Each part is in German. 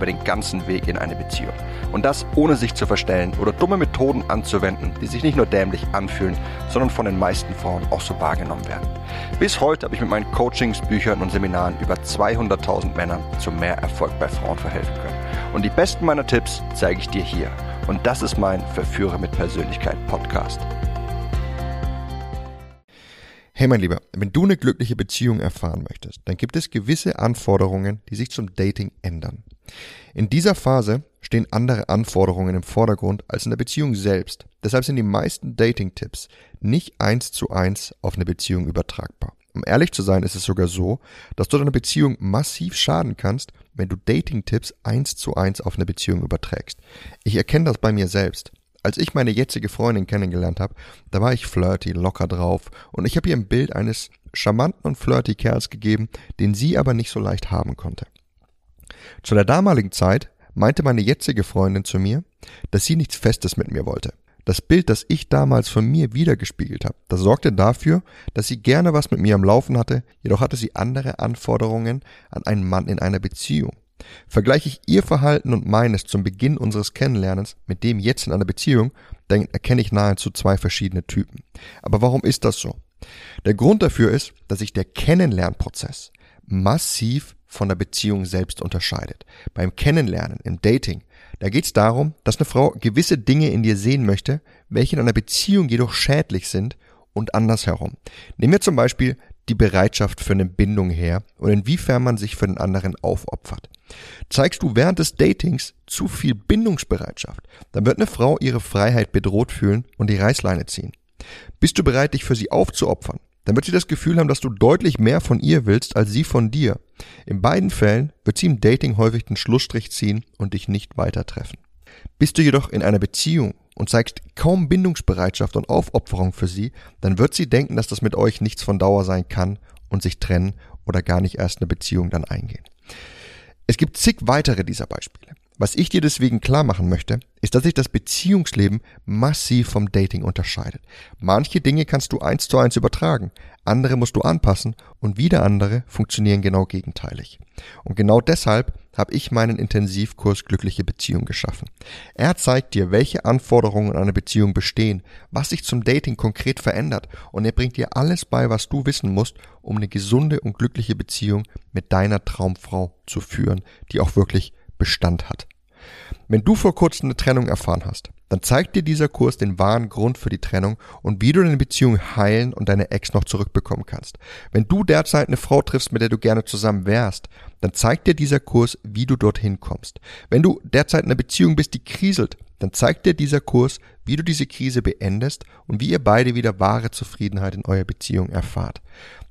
über den ganzen Weg in eine Beziehung. Und das ohne sich zu verstellen oder dumme Methoden anzuwenden, die sich nicht nur dämlich anfühlen, sondern von den meisten Frauen auch so wahrgenommen werden. Bis heute habe ich mit meinen Coachings, Büchern und Seminaren über 200.000 Männern zu mehr Erfolg bei Frauen verhelfen können. Und die besten meiner Tipps zeige ich dir hier. Und das ist mein Verführer mit Persönlichkeit Podcast. Hey mein Lieber, wenn du eine glückliche Beziehung erfahren möchtest, dann gibt es gewisse Anforderungen, die sich zum Dating ändern. In dieser Phase stehen andere Anforderungen im Vordergrund als in der Beziehung selbst. Deshalb sind die meisten Dating-Tipps nicht eins zu eins auf eine Beziehung übertragbar. Um ehrlich zu sein, ist es sogar so, dass du deiner Beziehung massiv schaden kannst, wenn du Dating-Tipps eins zu eins auf eine Beziehung überträgst. Ich erkenne das bei mir selbst. Als ich meine jetzige Freundin kennengelernt habe, da war ich flirty, locker drauf und ich habe ihr ein Bild eines charmanten und flirty Kerls gegeben, den sie aber nicht so leicht haben konnte. Zu der damaligen Zeit meinte meine jetzige Freundin zu mir, dass sie nichts Festes mit mir wollte. Das Bild, das ich damals von mir wiedergespiegelt habe, das sorgte dafür, dass sie gerne was mit mir am Laufen hatte, jedoch hatte sie andere Anforderungen an einen Mann in einer Beziehung. Vergleiche ich ihr Verhalten und meines zum Beginn unseres Kennenlernens mit dem jetzt in einer Beziehung, dann erkenne ich nahezu zwei verschiedene Typen. Aber warum ist das so? Der Grund dafür ist, dass sich der Kennenlernprozess massiv von der Beziehung selbst unterscheidet. Beim Kennenlernen, im Dating, da geht es darum, dass eine Frau gewisse Dinge in dir sehen möchte, welche in einer Beziehung jedoch schädlich sind und andersherum. Nehmen wir zum Beispiel die Bereitschaft für eine Bindung her und inwiefern man sich für den anderen aufopfert. Zeigst du während des Datings zu viel Bindungsbereitschaft, dann wird eine Frau ihre Freiheit bedroht fühlen und die Reißleine ziehen. Bist du bereit, dich für sie aufzuopfern, dann wird sie das Gefühl haben, dass du deutlich mehr von ihr willst als sie von dir. In beiden Fällen wird sie im Dating häufig den Schlussstrich ziehen und dich nicht weiter treffen. Bist du jedoch in einer Beziehung und zeigst kaum Bindungsbereitschaft und Aufopferung für sie, dann wird sie denken, dass das mit euch nichts von Dauer sein kann und sich trennen oder gar nicht erst eine Beziehung dann eingehen. Es gibt zig weitere dieser Beispiele. Was ich dir deswegen klar machen möchte, ist, dass sich das Beziehungsleben massiv vom Dating unterscheidet. Manche Dinge kannst du eins zu eins übertragen, andere musst du anpassen und wieder andere funktionieren genau gegenteilig. Und genau deshalb habe ich meinen Intensivkurs Glückliche Beziehung geschaffen. Er zeigt dir, welche Anforderungen an eine Beziehung bestehen, was sich zum Dating konkret verändert und er bringt dir alles bei, was du wissen musst, um eine gesunde und glückliche Beziehung mit deiner Traumfrau zu führen, die auch wirklich Bestand hat. Wenn du vor kurzem eine Trennung erfahren hast, dann zeigt dir dieser Kurs den wahren Grund für die Trennung und wie du deine Beziehung heilen und deine Ex noch zurückbekommen kannst. Wenn du derzeit eine Frau triffst, mit der du gerne zusammen wärst, dann zeigt dir dieser Kurs, wie du dorthin kommst. Wenn du derzeit in einer Beziehung bist, die kriselt, dann zeigt dir dieser Kurs, wie du diese Krise beendest und wie ihr beide wieder wahre Zufriedenheit in eurer Beziehung erfahrt.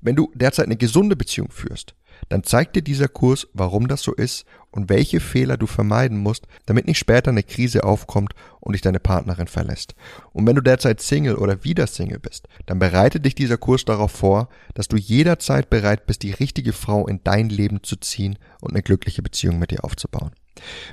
Wenn du derzeit eine gesunde Beziehung führst, dann zeigt dir dieser Kurs, warum das so ist und welche Fehler du vermeiden musst, damit nicht später eine Krise aufkommt und dich deine Partnerin verlässt. Und wenn du derzeit Single oder wieder Single bist, dann bereitet dich dieser Kurs darauf vor, dass du jederzeit bereit bist, die richtige Frau in dein Leben zu ziehen und eine glückliche Beziehung mit dir aufzubauen.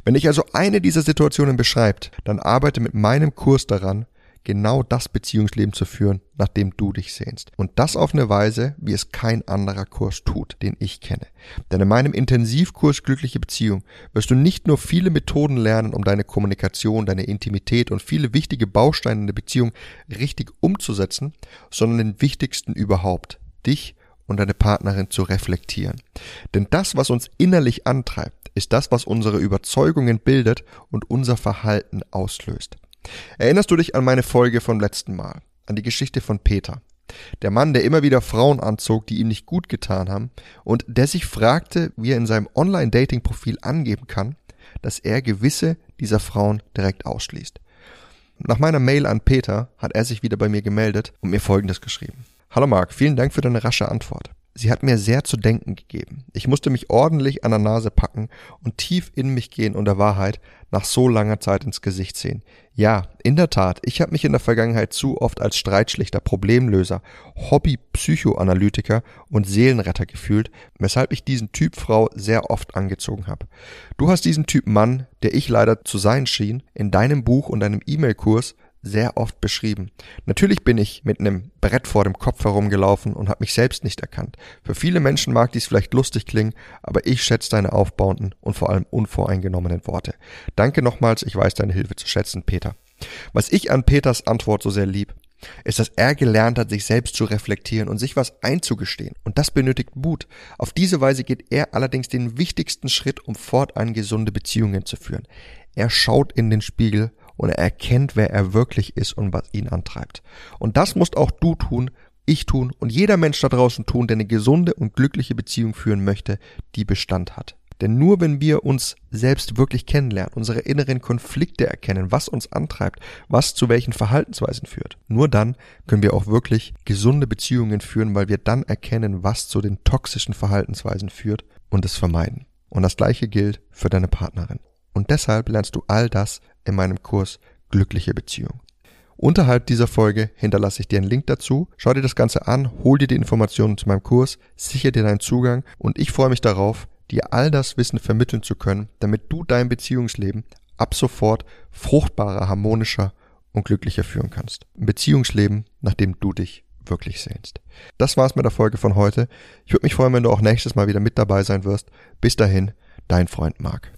Wenn dich also eine dieser Situationen beschreibt, dann arbeite mit meinem Kurs daran, genau das Beziehungsleben zu führen, nach dem du dich sehnst. Und das auf eine Weise, wie es kein anderer Kurs tut, den ich kenne. Denn in meinem Intensivkurs Glückliche Beziehung wirst du nicht nur viele Methoden lernen, um deine Kommunikation, deine Intimität und viele wichtige Bausteine in der Beziehung richtig umzusetzen, sondern den wichtigsten überhaupt, dich und deine Partnerin zu reflektieren. Denn das, was uns innerlich antreibt, ist das, was unsere Überzeugungen bildet und unser Verhalten auslöst. Erinnerst du dich an meine Folge vom letzten Mal? An die Geschichte von Peter? Der Mann, der immer wieder Frauen anzog, die ihm nicht gut getan haben und der sich fragte, wie er in seinem Online-Dating-Profil angeben kann, dass er gewisse dieser Frauen direkt ausschließt. Nach meiner Mail an Peter hat er sich wieder bei mir gemeldet und mir Folgendes geschrieben. Hallo Marc, vielen Dank für deine rasche Antwort. Sie hat mir sehr zu denken gegeben. Ich musste mich ordentlich an der Nase packen und tief in mich gehen und der Wahrheit nach so langer Zeit ins Gesicht sehen. Ja, in der Tat, ich habe mich in der Vergangenheit zu oft als Streitschlichter, Problemlöser, Hobby-Psychoanalytiker und Seelenretter gefühlt, weshalb ich diesen Typ Frau sehr oft angezogen habe. Du hast diesen Typ Mann, der ich leider zu sein schien, in deinem Buch und deinem E-Mail-Kurs sehr oft beschrieben. Natürlich bin ich mit einem Brett vor dem Kopf herumgelaufen und habe mich selbst nicht erkannt. Für viele Menschen mag dies vielleicht lustig klingen, aber ich schätze deine aufbauenden und vor allem unvoreingenommenen Worte. Danke nochmals, ich weiß deine Hilfe zu schätzen, Peter. Was ich an Peters Antwort so sehr lieb, ist, dass er gelernt hat, sich selbst zu reflektieren und sich was einzugestehen. Und das benötigt Mut. Auf diese Weise geht er allerdings den wichtigsten Schritt, um fortan gesunde Beziehungen zu führen. Er schaut in den Spiegel und er erkennt, wer er wirklich ist und was ihn antreibt. Und das musst auch du tun, ich tun und jeder Mensch da draußen tun, der eine gesunde und glückliche Beziehung führen möchte, die Bestand hat. Denn nur wenn wir uns selbst wirklich kennenlernen, unsere inneren Konflikte erkennen, was uns antreibt, was zu welchen Verhaltensweisen führt, nur dann können wir auch wirklich gesunde Beziehungen führen, weil wir dann erkennen, was zu den toxischen Verhaltensweisen führt und es vermeiden. Und das gleiche gilt für deine Partnerin. Und deshalb lernst du all das in meinem Kurs Glückliche Beziehung. Unterhalb dieser Folge hinterlasse ich dir einen Link dazu. Schau dir das Ganze an, hol dir die Informationen zu meinem Kurs, sichere dir deinen Zugang und ich freue mich darauf, dir all das Wissen vermitteln zu können, damit du dein Beziehungsleben ab sofort fruchtbarer, harmonischer und glücklicher führen kannst. Ein Beziehungsleben, nach dem du dich wirklich sehnst. Das war's mit der Folge von heute. Ich würde mich freuen, wenn du auch nächstes Mal wieder mit dabei sein wirst. Bis dahin, dein Freund Marc.